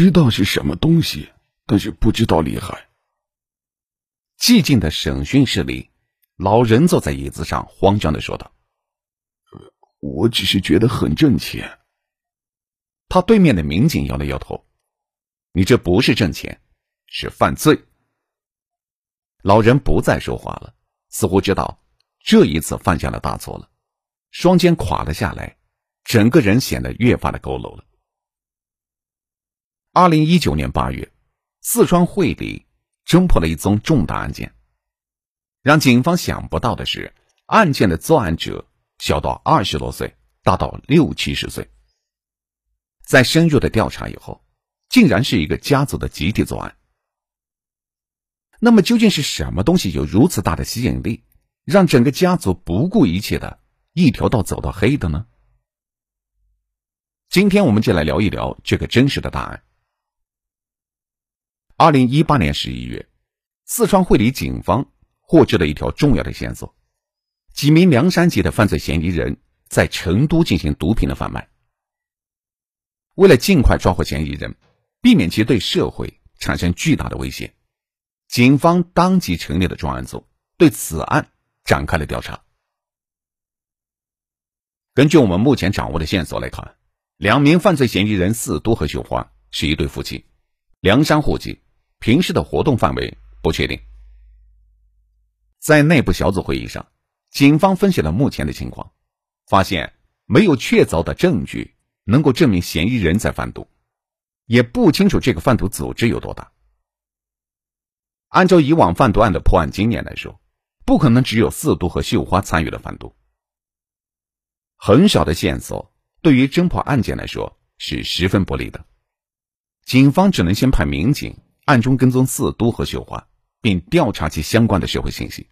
知道是什么东西，但是不知道厉害。寂静的审讯室里，老人坐在椅子上，慌张的说道：“我只是觉得很挣钱。”他对面的民警摇了摇头：“你这不是挣钱，是犯罪。”老人不再说话了，似乎知道这一次犯下了大错了，双肩垮了下来，整个人显得越发的佝偻了。二零一九年八月，四川会理侦破了一宗重大案件。让警方想不到的是，案件的作案者小到二十多岁，大到六七十岁。在深入的调查以后，竟然是一个家族的集体作案。那么，究竟是什么东西有如此大的吸引力，让整个家族不顾一切的一条道走到黑的呢？今天我们就来聊一聊这个真实的大案。二零一八年十一月，四川会理警方获知了一条重要的线索：几名凉山籍的犯罪嫌疑人在成都进行毒品的贩卖。为了尽快抓获嫌疑人，避免其对社会产生巨大的威胁。警方当即成立了专案组，对此案展开了调查。根据我们目前掌握的线索来看，两名犯罪嫌疑人四都和秀花是一对夫妻，凉山户籍，平时的活动范围不确定。在内部小组会议上，警方分析了目前的情况，发现没有确凿的证据能够证明嫌疑人在贩毒，也不清楚这个贩毒组织有多大。按照以往贩毒案的破案经验来说，不可能只有四都和绣花参与了贩毒。很少的线索对于侦破案件来说是十分不利的，警方只能先派民警暗中跟踪四都和绣花，并调查其相关的社会信息。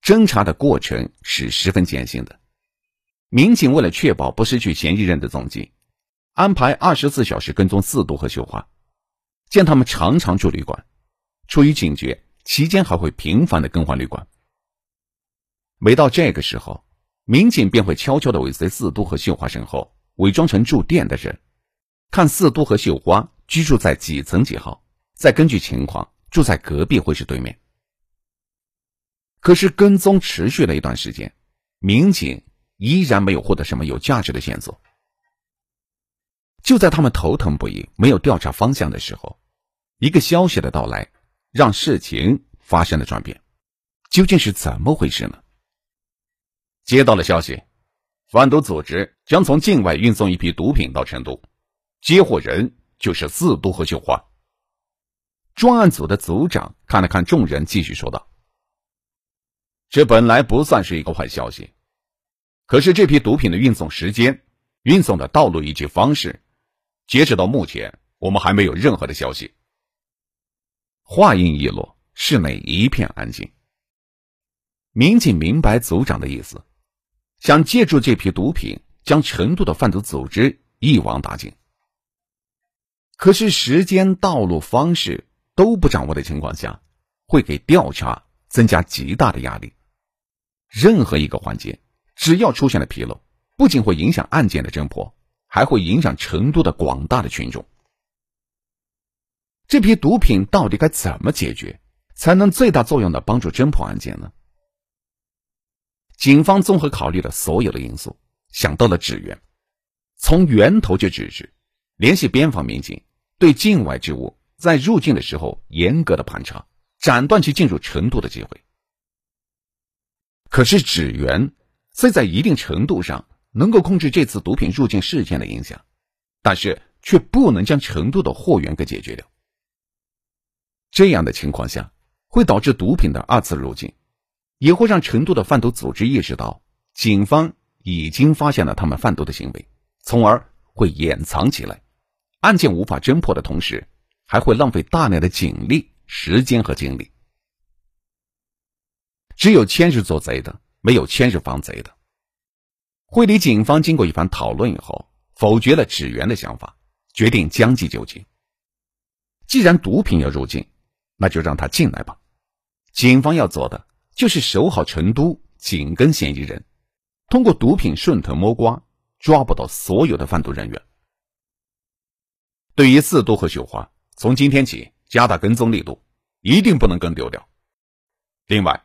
侦查的过程是十分艰辛的，民警为了确保不失去嫌疑人的踪迹，安排二十四小时跟踪四都和绣花。见他们常常住旅馆，出于警觉，期间还会频繁的更换旅馆。每到这个时候，民警便会悄悄的尾随四都和绣花身后，伪装成住店的人，看四都和绣花居住在几层几号，再根据情况住在隔壁会室对面。可是跟踪持续了一段时间，民警依然没有获得什么有价值的线索。就在他们头疼不已、没有调查方向的时候，一个消息的到来，让事情发生了转变。究竟是怎么回事呢？接到了消息，贩毒组织将从境外运送一批毒品到成都，接货人就是四都和绣花。专案组的组长看了看众人，继续说道：“这本来不算是一个坏消息，可是这批毒品的运送时间、运送的道路以及方式。”截止到目前，我们还没有任何的消息。话音一落，室内一片安静。民警明白组长的意思，想借助这批毒品将成都的贩毒组织一网打尽。可是时间、道路、方式都不掌握的情况下，会给调查增加极大的压力。任何一个环节，只要出现了纰漏，不仅会影响案件的侦破。还会影响成都的广大的群众。这批毒品到底该怎么解决，才能最大作用的帮助侦破案件呢？警方综合考虑了所有的因素，想到了支援，从源头就制止，联系边防民警，对境外之物在入境的时候严格的盘查，斩断其进入成都的机会。可是支援虽在一定程度上。能够控制这次毒品入境事件的影响，但是却不能将成都的货源给解决掉。这样的情况下，会导致毒品的二次入境，也会让成都的贩毒组织意识到警方已经发现了他们贩毒的行为，从而会掩藏起来，案件无法侦破的同时，还会浪费大量的警力、时间和精力。只有千日做贼的，没有千日防贼的。会理警方经过一番讨论以后，否决了支援的想法，决定将计就计。既然毒品要入境，那就让他进来吧。警方要做的就是守好成都，紧跟嫌疑人，通过毒品顺藤摸瓜，抓捕到所有的贩毒人员。对于四都和绣花，从今天起加大跟踪力度，一定不能跟丢掉。另外，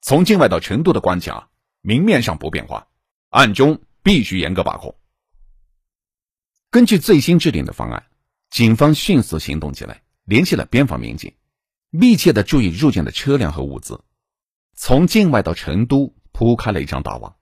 从境外到成都的关卡，明面上不变化，暗中必须严格把控。根据最新制定的方案，警方迅速行动起来，联系了边防民警，密切的注意入境的车辆和物资，从境外到成都铺开了一张大网，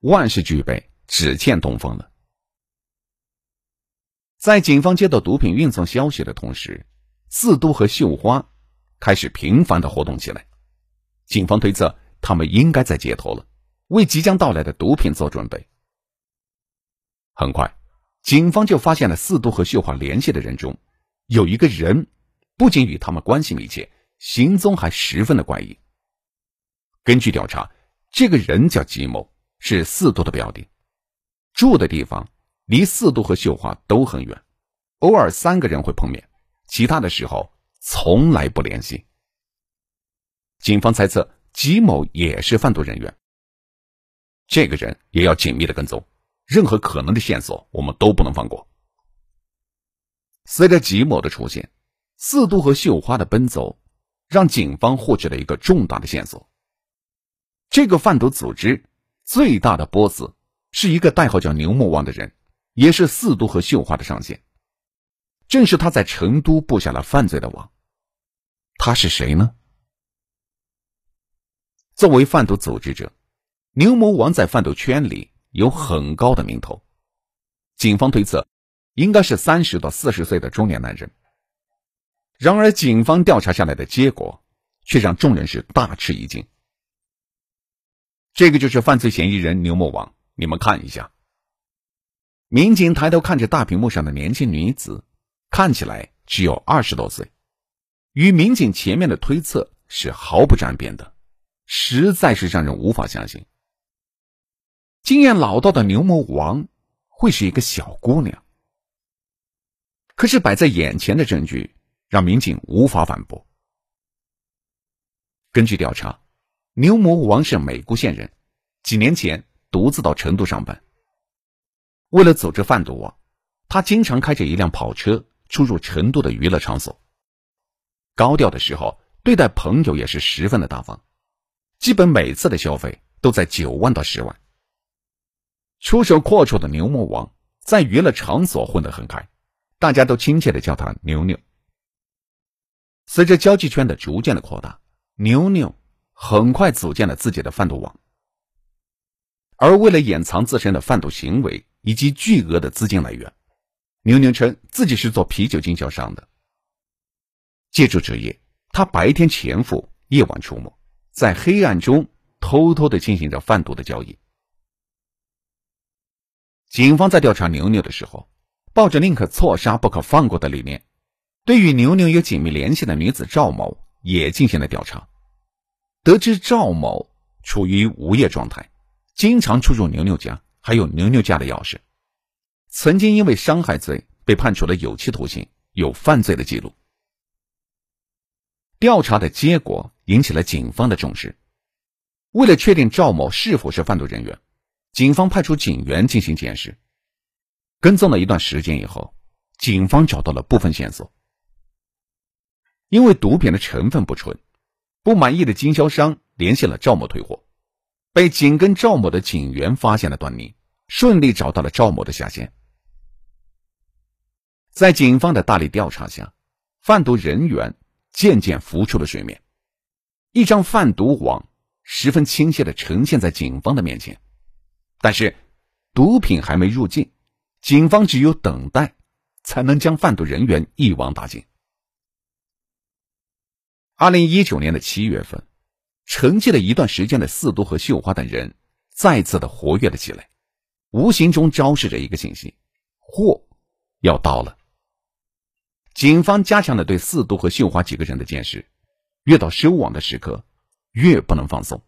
万事俱备，只欠东风了。在警方接到毒品运送消息的同时，四都和绣花开始频繁的活动起来。警方推测，他们应该在接头了，为即将到来的毒品做准备。很快，警方就发现了四都和绣花联系的人中，有一个人不仅与他们关系密切，行踪还十分的怪异。根据调查，这个人叫吉某，是四都的表弟，住的地方。离四都和绣花都很远，偶尔三个人会碰面，其他的时候从来不联系。警方猜测吉某也是贩毒人员，这个人也要紧密的跟踪，任何可能的线索我们都不能放过。随着吉某的出现，四都和绣花的奔走，让警方获取了一个重大的线索。这个贩毒组织最大的 boss 是一个代号叫牛魔王的人。也是四都和绣花的上线，正是他在成都布下了犯罪的网。他是谁呢？作为贩毒组织者，牛魔王在贩毒圈里有很高的名头。警方推测，应该是三十到四十岁的中年男人。然而，警方调查下来的结果，却让众人是大吃一惊。这个就是犯罪嫌疑人牛魔王，你们看一下。民警抬头看着大屏幕上的年轻女子，看起来只有二十多岁，与民警前面的推测是毫不沾边的，实在是让人无法相信。经验老道的牛魔王会是一个小姑娘？可是摆在眼前的证据让民警无法反驳。根据调查，牛魔王是美姑县人，几年前独自到成都上班。为了组织贩毒，他经常开着一辆跑车出入成都的娱乐场所。高调的时候，对待朋友也是十分的大方，基本每次的消费都在九万到十万。出手阔绰的牛魔王在娱乐场所混得很开，大家都亲切的叫他牛牛。随着交际圈的逐渐的扩大，牛牛很快组建了自己的贩毒网。而为了掩藏自身的贩毒行为，以及巨额的资金来源，牛牛称自己是做啤酒经销商的。借助职业，他白天潜伏，夜晚出没，在黑暗中偷偷的进行着贩毒的交易。警方在调查牛牛的时候，抱着宁可错杀不可放过的理念，对与牛牛有紧密联系的女子赵某也进行了调查。得知赵某处于无业状态，经常出入牛牛家。还有牛牛家的钥匙，曾经因为伤害罪被判处了有期徒刑，有犯罪的记录。调查的结果引起了警方的重视。为了确定赵某是否是贩毒人员，警方派出警员进行监视。跟踪了一段时间以后，警方找到了部分线索。因为毒品的成分不纯，不满意的经销商联系了赵某退货。被紧跟赵某的警员发现了端倪，顺利找到了赵某的下线。在警方的大力调查下，贩毒人员渐渐浮出了水面，一张贩毒网十分清晰的呈现在警方的面前。但是，毒品还没入境，警方只有等待，才能将贩毒人员一网打尽。二零一九年的七月份。沉寂了一段时间的四都和绣花等人再次的活跃了起来，无形中昭示着一个信息：货要到了。警方加强了对四都和绣花几个人的监视，越到收网的时刻，越不能放松。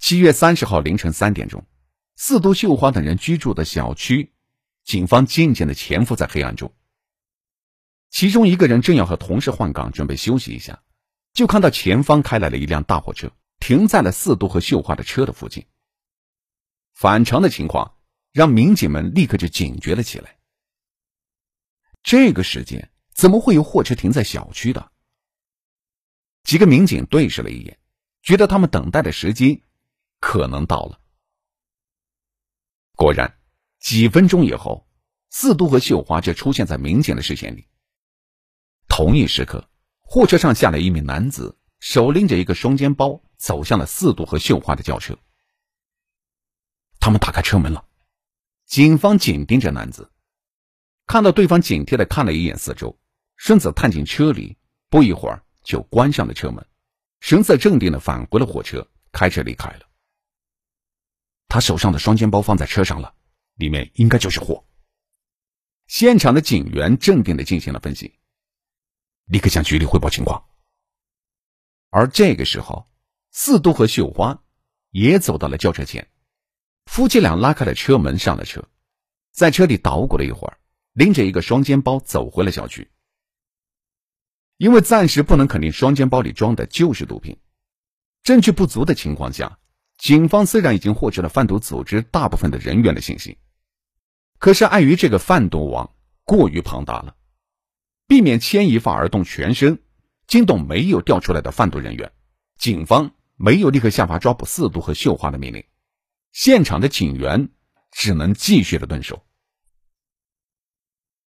七月三十号凌晨三点钟，四都绣花等人居住的小区，警方渐渐的潜伏在黑暗中。其中一个人正要和同事换岗，准备休息一下。就看到前方开来了一辆大货车，停在了四都和绣花的车的附近。反常的情况让民警们立刻就警觉了起来。这个时间怎么会有货车停在小区的？几个民警对视了一眼，觉得他们等待的时机可能到了。果然，几分钟以后，四都和绣花就出现在民警的视线里。同一时刻，货车上下来一名男子，手拎着一个双肩包，走向了四渡和绣花的轿车。他们打开车门了，警方紧盯着男子，看到对方警惕的看了一眼四周，身子探进车里，不一会儿就关上了车门，神色镇定的返回了货车，开车离开了。他手上的双肩包放在车上了，里面应该就是货。现场的警员镇定的进行了分析，立刻向局里汇报情况。而这个时候，四渡和绣花也走到了轿车前。夫妻俩拉开了车门，上了车，在车里捣鼓了一会儿，拎着一个双肩包走回了小区。因为暂时不能肯定双肩包里装的就是毒品，证据不足的情况下，警方虽然已经获取了贩毒组织大部分的人员的信息，可是碍于这个贩毒网过于庞大了，避免牵一发而动全身，惊动没有调出来的贩毒人员，警方没有立刻下发抓捕四毒和绣花的命令。现场的警员只能继续的蹲守。